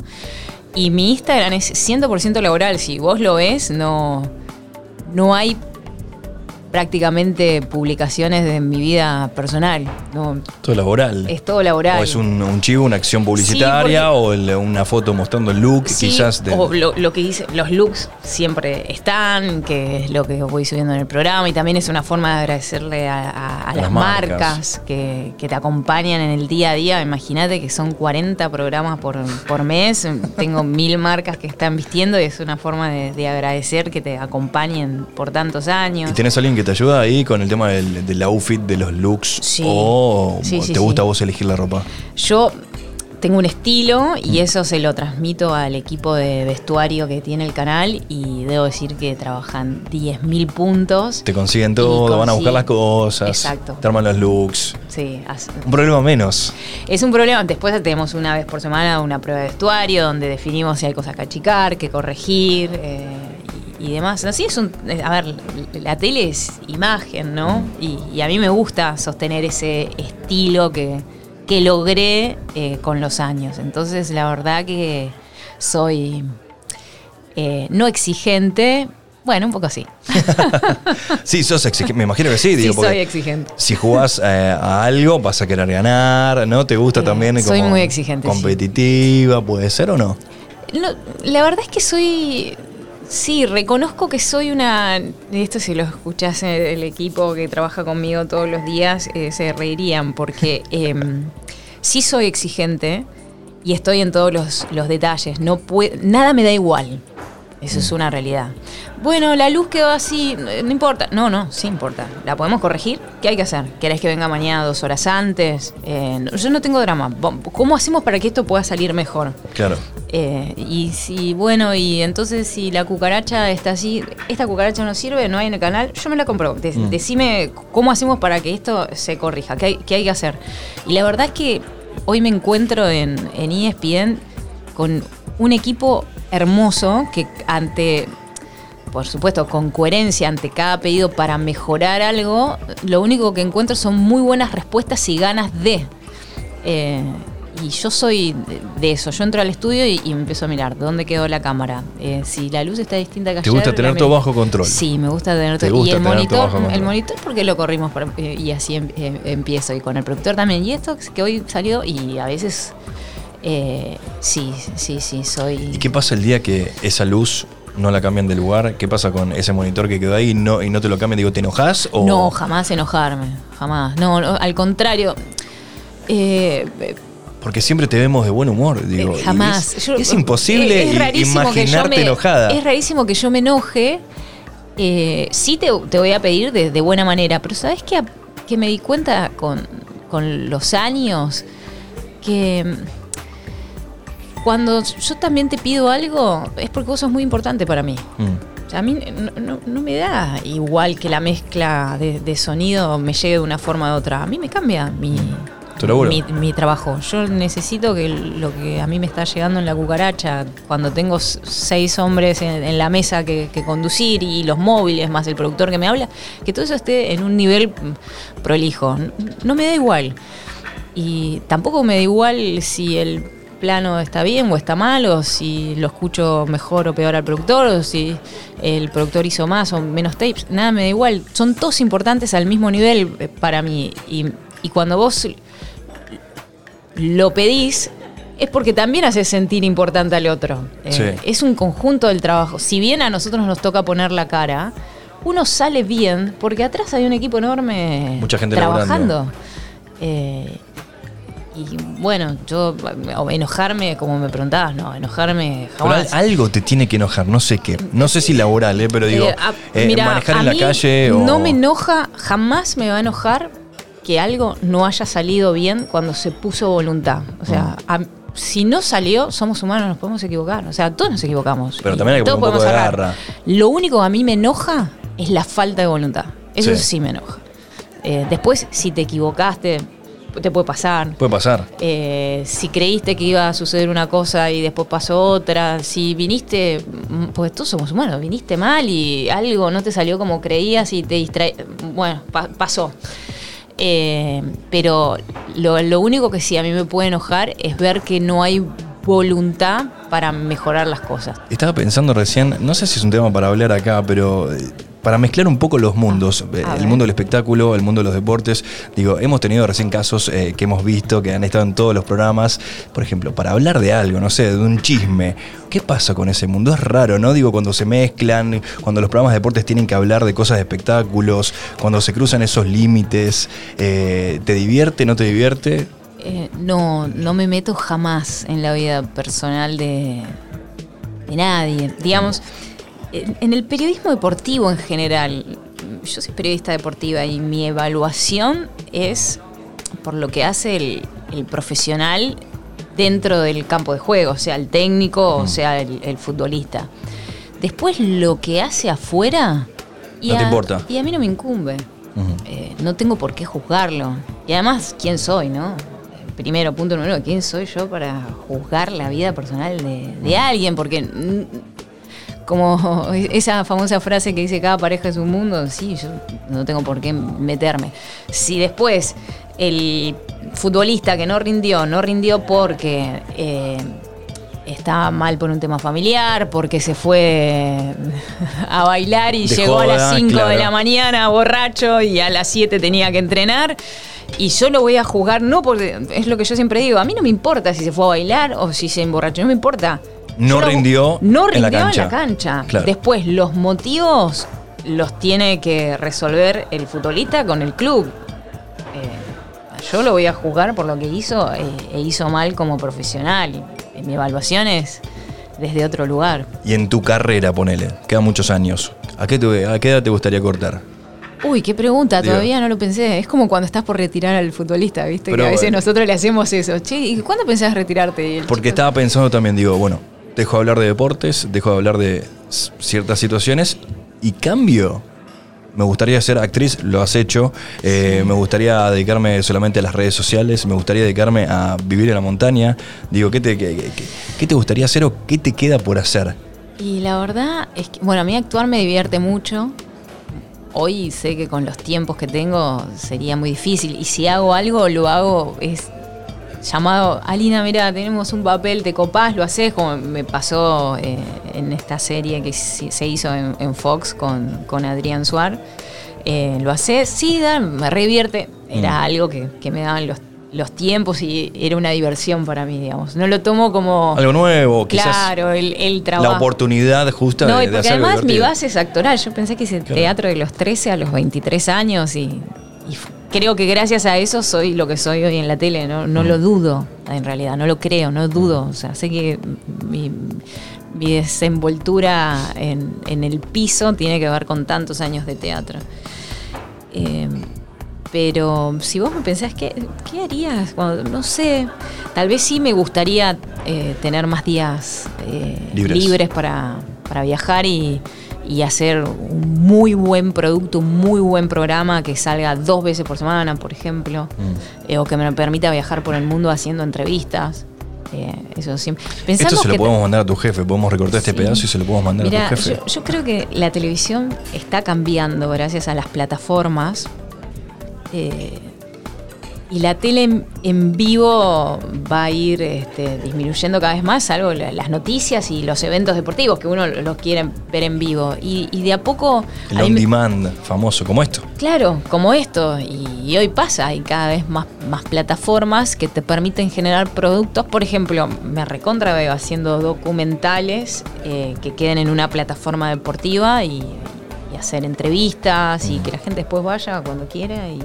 Y mi Instagram es 100% laboral. Si vos lo ves, no, no hay prácticamente publicaciones de mi vida personal. No, Todo laboral. es todo laboral. O es un, un chivo, una acción publicitaria, porque- o el- una foto mostrando el look, Sí, quizás. De, o lo, lo que dice, los looks siempre están, que es lo que voy subiendo en el programa y también es una forma de agradecerle a, a- a las, las marcas. marcas, que, que te acompañan en el día a día. Imagínate que son 40 programas por, por mes, tengo mil marcas que están vistiendo y es una forma de, de agradecer que te acompañen por tantos años. ¿Y tenés alguien que te ayuda ahí con el tema del, del outfit, de los looks? Sí. ¿O Sí, te gusta a vos elegir la ropa? Yo tengo un estilo y Mm. eso se lo transmito al equipo de vestuario que tiene el canal y debo decir que trabajan 10.000 puntos. Te consiguen todo, van a buscar las cosas, Exacto. te arman los looks. Sí, Un problema menos. es un problema. Después tenemos una vez por semana una prueba de vestuario donde definimos si hay cosas que achicar, que corregir eh, y, demás. Así es un. A ver, la tele es imagen, ¿no? Y, y a mí me gusta sostener ese estilo que, que logré eh, con los años. Entonces, la verdad que soy eh, no exigente. Bueno, un poco sí. Sí, sos exigente, me imagino que sí, digo, sí, porque soy exigente. si jugás eh, a algo vas a querer ganar, ¿no? ¿Te gusta también soy muy exigente, sí. competitiva, puede ser o no? No, la verdad es que soy. Sí, reconozco que soy una. Esto si lo escuchase el equipo que trabaja conmigo todos los días, eh, se reirían, porque em, sí soy exigente y estoy en todos los, los detalles. No pue- nada me da igual. Eso es una realidad. Bueno, la luz quedó así, eh, no importa. No, no, sí importa. ¿La podemos corregir? ¿Qué hay que hacer? ¿Querés que venga mañana dos horas antes? Eh, no- yo no tengo drama. ¿Cómo hacemos para que esto pueda salir mejor? Claro. Eh, y si, bueno, y entonces si la cucaracha está así, esta cucaracha no sirve, no hay en el canal, yo me la compro. De- Mm. Decime cómo hacemos para que esto se corrija, qué hay, qué hay que hacer. Y la verdad es que hoy me encuentro en, en ESPN con un equipo hermoso que ante, por supuesto, con coherencia ante cada pedido para mejorar algo, lo único que encuentro son muy buenas respuestas y ganas de. Eh, y yo soy de- eso. Yo entro al estudio y, y me empiezo a mirar dónde quedó la cámara. Eh, si la luz está distinta que ¿Te ayer, gusta la tener todo bajo control? Sí, me gusta tener Te todo. gusta y el monitor, bajo control. el monitor porque lo corrimos eh, y así em- eh, empiezo. Y con el productor también. Y esto que hoy salió y a veces eh, sí, sí, sí, soy. ¿Y qué pasa el día que esa luz no la cambian de lugar? ¿Qué pasa con ese monitor que quedó ahí y no, y no te lo cambian? Digo, ¿te enojas? O... No, jamás enojarme, jamás. No, no, al contrario. Eh, Porque siempre te vemos de buen humor, digo. Eh, y jamás. Es, Yo- es imposible es que yo imaginarte me- enojada. Es rarísimo que yo me enoje. Eh, sí te, te voy a pedir de, de buena manera, pero ¿sabes qué? Que me di cuenta con, con los años que mm, cuando yo también te pido algo es porque vos sos muy importante para mí. Mm. O sea, a mí no, no- no me da igual que la mezcla de, de sonido me llegue de una forma u otra. A mí me cambia mi, Mi, trabajo. Yo necesito que lo que a mí me está llegando en la cucaracha, cuando tengo seis hombres en, la mesa que, conducir y los móviles más el productor que me habla, que todo eso esté en un nivel mm, prolijo. No me da igual. Y tampoco me da igual si el plano está bien o está mal, o si lo escucho mejor o peor al productor, o si el productor hizo más o menos tapes. Nada me da igual. Son todos importantes al mismo nivel eh, para mí. Y cuando vos lo pedís, es porque también hace sentir importante al otro. Eh, Sí. Es un conjunto del trabajo. Si bien a nosotros nos toca poner la cara, uno sale bien porque atrás hay un equipo enorme Mucha gente trabajando. Eh, y bueno, yo enojarme, como me preguntabas, no, enojarme Pero jamás. al- algo te tiene que enojar, no sé qué. No sé si laboral, ¿eh? pero digo, Eh, a- eh, mira, manejar en la calle o. No me enoja, jamás me va a enojar que algo no haya salido bien cuando se puso voluntad. O sea, Mm. a- si no salió, somos humanos, nos podemos equivocar. O sea, todos nos equivocamos. Pero también hay que todos poner un poco podemos de errar. garra. Lo único que a mí me enoja es la falta de voluntad. Eso Sí. sí, me enoja. Eh, después, si te equivocaste, te puede pasar. Puede pasar. Eh, si creíste que iba a suceder una cosa y después pasó otra, si viniste, pues todos somos humanos, viniste mal y algo no te salió como creías y te distrae, bueno, pa- pasó. Eh, pero lo, lo único que sí a mí me puede enojar es ver que no hay voluntad para mejorar las cosas. Estaba pensando recién, no sé si es un tema para hablar acá, pero eh, para mezclar un poco los mundos, eh, A el mundo del espectáculo, el mundo de los deportes, digo, hemos tenido recién casos eh, que hemos visto, que han estado en todos los programas, por ejemplo, para hablar de algo, no sé, de un chisme. ¿Qué pasa con ese mundo? Es raro, ¿no? Digo, cuando se mezclan, cuando los programas de deportes tienen que hablar de cosas de espectáculos, cuando se cruzan esos límites, eh, ¿te divierte, no te divierte? Eh, no, no me meto jamás en la vida personal de, de nadie. Digamos, en, en el periodismo deportivo en general, yo soy periodista deportiva y mi evaluación es por lo que hace el, el profesional dentro del campo de juego, sea el técnico o sea el, el futbolista. Después lo que hace afuera... y No te a- importa. Y a mí no me incumbe. Eh, no tengo por qué juzgarlo. Y además, ¿quién soy, no? Eh, Primero, punto número ¿quién soy yo para juzgar la vida personal de, de alguien? Porque, mm, como esa famosa frase que dice cada pareja es un mundo, sí, yo no tengo por qué meterme. Si después el futbolista que no rindió, no rindió porque... eh, estaba mal por un tema familiar, porque se fue a bailar y De llegó a las joda, 5 de la mañana borracho y a las 7 tenía que entrenar. Y yo lo voy a jugar, no porque es lo que yo siempre digo, a mí no me importa si se fue a bailar o si se emborrachó, no me importa. No rindió no en la rindió cancha. cancha. Claro. Después, los motivos los tiene que resolver el futbolista con el club. Eh, yo lo voy a juzgar por lo que hizo eh, e hizo mal como profesional. Y mi evaluación es desde otro lugar. Y en tu carrera, ponele, quedan muchos años. ¿A qué, te- a qué edad te gustaría cortar? Uy, qué pregunta, Digo. todavía no lo pensé. Es como cuando estás por retirar al futbolista, ¿viste? Pero, que a veces eh, nosotros le hacemos eso. Che, ¿y cuándo pensás retirarte? Porque chico- estaba pensando también, digo, bueno, dejo de hablar de deportes, dejo de hablar de ciertas situaciones y cambio. Me gustaría ser actriz, lo has hecho. Eh, Me gustaría dedicarme solamente a las redes sociales. Me gustaría dedicarme a vivir en la montaña. Digo, ¿qué te, qué, qué- qué te gustaría hacer o qué te queda por hacer? Y la verdad es que, bueno, a mí actuar me divierte mucho. Hoy sé que con los tiempos que tengo sería muy difícil. Y si hago algo, lo hago, es llamado, Alina, mira, tenemos un papel, te copás, lo haces, como me pasó eh, en esta serie que se hizo en, en Fox con, con Adrián Suar. Eh, lo haces, sí, me revierte. Era Mm. algo que, que me daban los, los tiempos y era una diversión para mí, digamos. No lo tomo como... Algo nuevo, quizás Claro, el, el trabajo. la oportunidad justa No, de, de porque hacer algo además mi base es actoral. Yo pensé que hice Claro. teatro de los 13 a los 23 años y, creo que gracias a eso soy lo que soy hoy en la tele. No, no lo dudo, en realidad, no lo creo, no dudo. O sea, sé que mi, mi desenvoltura en, en el piso tiene que ver con tantos años de teatro. Eh, pero si vos me pensás, ¿qué, qué harías? Cuando- no sé, tal vez sí me gustaría eh, tener más días eh, Libres. libres, para, para viajar y, y hacer un muy buen producto, un muy buen programa que salga dos veces por semana, por ejemplo, Mm. eh, o que me permita viajar por el mundo haciendo entrevistas. Eh, eso siempre. Esto se lo que- podemos mandar a tu jefe. Podemos recortar este pedazo y se lo podemos mandar a tu jefe. yo, yo creo que la televisión está cambiando gracias a las plataformas. Eh, Y la tele en, en vivo va a ir este, disminuyendo cada vez más, salvo la- las noticias y los eventos deportivos que uno los quiere ver en vivo. Y, y de a poco... El a on me- demand famoso, como esto. Claro, como esto, y, y hoy pasa, hay cada vez más, más plataformas que te permiten generar productos. Por ejemplo, me recontra veo haciendo documentales eh, que queden en una plataforma deportiva y, y hacer entrevistas y que la gente después vaya cuando quiera y,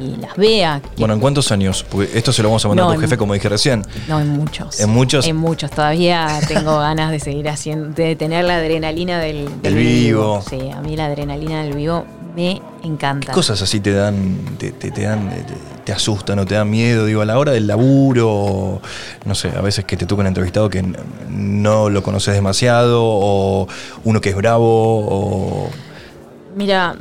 y las vea. Bueno, ¿en cuántos años? Porque esto se lo vamos a mandar No, a tu jefe, como dije recién. No, en muchos. ¿En muchos? En muchos. Todavía tengo ganas de seguir haciendo, de tener la adrenalina del, Del vivo. Sí, a mí la adrenalina del vivo me encanta. ¿Qué cosas así te dan, te, te- te dan, te, te asustan o te dan miedo? Digo, a la hora del laburo, no sé, a veces que te toca un entrevistado que no lo conoces demasiado, o uno que es bravo, o... Mira,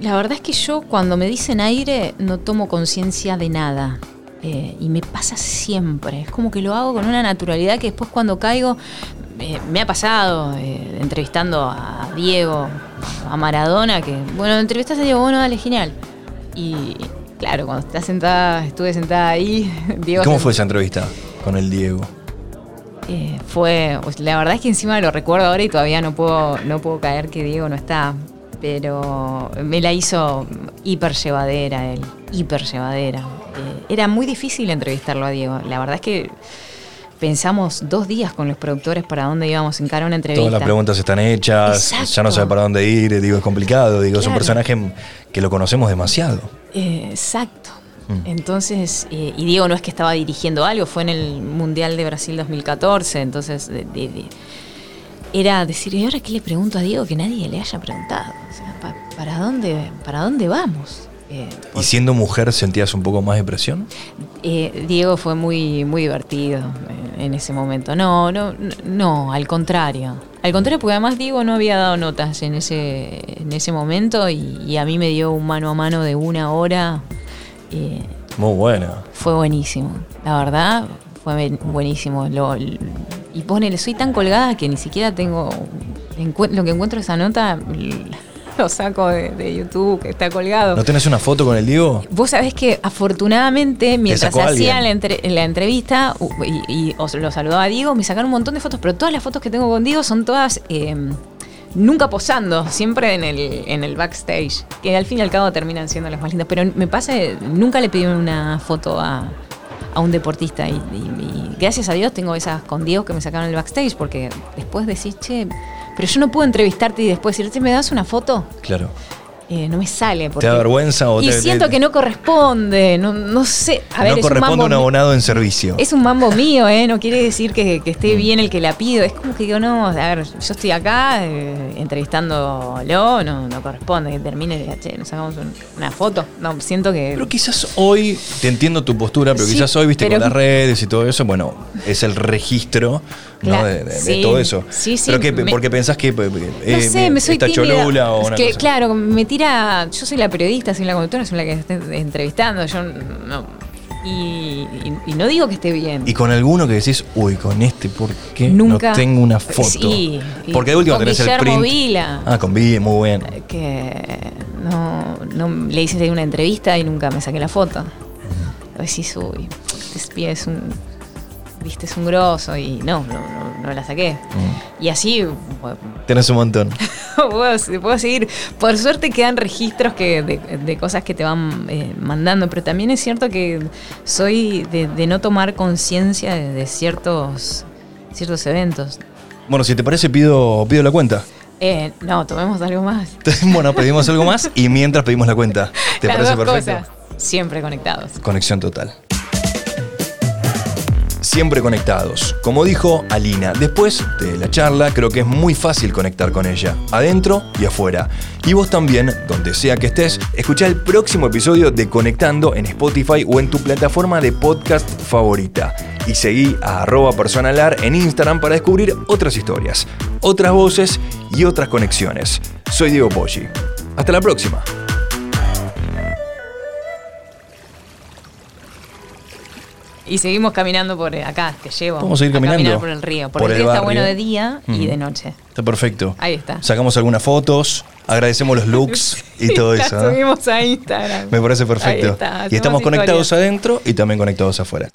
la verdad es que yo cuando me dicen aire no tomo conciencia de nada. Eh, y me pasa siempre. Es como que lo hago con una naturalidad que después cuando caigo eh, me ha pasado eh, entrevistando a Diego, a Maradona, que bueno, entrevistas a Diego, bueno, dale, genial. Y claro, cuando estás sentada, estuve sentada ahí, Diego... ¿Cómo fue esa entrevista con el Diego? eh, fue, pues, la verdad es que encima lo recuerdo ahora y todavía no puedo, no puedo caer que Diego no está. Pero me la hizo hiper llevadera él, hiper llevadera. Eh, era muy difícil entrevistarlo a Diego. La verdad es que pensamos dos días con los productores para dónde íbamos a encarar una entrevista. Todas las preguntas están hechas, Exacto. ya no sabe para dónde ir, digo, es complicado, digo, es un personaje que lo conocemos demasiado. Eh, exacto. Mm. Entonces, eh, y Diego no es que estaba dirigiendo algo, fue en el Mundial de Brasil 2014, entonces de- de- de- era decir, ¿y ahora qué le pregunto a Diego que nadie le haya preguntado? O sea, pa- ¿para, dónde, ¿para dónde vamos? Eh, ¿Y siendo mujer sentías un poco más de presión? eh, Diego fue muy, muy divertido eh, en ese momento. No, no, no, al contrario. Al contrario, porque además Diego no había dado notas en ese, en ese momento y, y a mí me dio un mano a mano de una hora. eh, Muy buena. fue buenísimo. La verdad, fue buenísimo. Lo- l- y ponele, soy tan colgada que ni siquiera tengo. lo que encuentro esa nota lo saco de, de YouTube, que está colgado. ¿No tenés una foto con el Diego? Vos sabés que afortunadamente, mientras hacía la, entre- la entrevista y, y os lo saludaba a Diego, me sacaron un montón de fotos, pero todas las fotos que tengo con Diego son todas eh, nunca posando, siempre en el, en el backstage, que al fin y al cabo terminan siendo las más lindas. Pero me pasa, nunca le pedí una foto a, a un deportista y, gracias a Dios tengo esas con Diego que me sacaron el backstage, porque después decís, che, pero yo no puedo entrevistarte y después decirte, ¿me das una foto? Claro. Eh, no me sale. Porque... da vergüenza o Y te- siento te- que no corresponde, no, no sé. A ver, no es un, corresponde mambo un abonado en servicio. es un mambo mío, ¿eh? No quiere decir que, que esté bien el que la pido. Es como que digo, no, a ver, yo estoy acá eh, entrevistándolo, no, no corresponde que termine y diga, che, nos sacamos un- una foto. No, siento que. Pero quizás hoy, te entiendo tu postura, pero Sí, quizás hoy, viste, pero- con las redes y todo eso, bueno, es el registro. Claro, de, de- de sí, todo eso. sí, sí, pero que, me- porque pensás que eh, No sé, me soy está cholula o una que, cosa. Claro, me tira. Yo soy la periodista, soy la conductora, soy la que esté entrevistando. Yo no. Y, y- y no digo que esté bien. Y con alguno que decís, uy, con este, ¿por qué Nunca. no tengo una foto? Sí, Porque de último con tenés el print. Vila. Ah, con Vila, muy bien. que no, no le hice una entrevista y nunca me saqué la foto. A decís, uy, este es un, viste, es un grosso y no, no, no, no la saqué. Mm. Y así bueno, Tenés un montón. puedo, puedo seguir. Por suerte quedan registros que, de, de cosas que te van eh, mandando, pero también es cierto que soy de, de no tomar conciencia de, de ciertos, ciertos eventos. Bueno, si te parece, pido, pido la cuenta. Eh, no, tomemos algo más. bueno, pedimos algo más y mientras pedimos la cuenta. ¿Te Las parece dos perfecto? cosas, siempre conectados. Conexión total. Siempre conectados. Como dijo Alina, después de la charla creo que es muy fácil conectar con ella, adentro y afuera. Y vos también, donde sea que estés, escuchá el próximo episodio de Conectando en Spotify o en tu plataforma de podcast favorita. Y seguí a arroba personalar en Instagram para descubrir otras historias, otras voces y otras conexiones. Soy Diego Poggi. Hasta la próxima. Y seguimos caminando por acá, te llevo. Vamos a seguir caminando. caminar por el río. Porque Por el el río está bueno de día y de noche. Está perfecto. Ahí está. Sacamos algunas fotos, agradecemos los looks. y todo eso. ¿no? subimos a Instagram. Me parece Ahí perfecto. está, y estamos conectados adentro y también conectados afuera.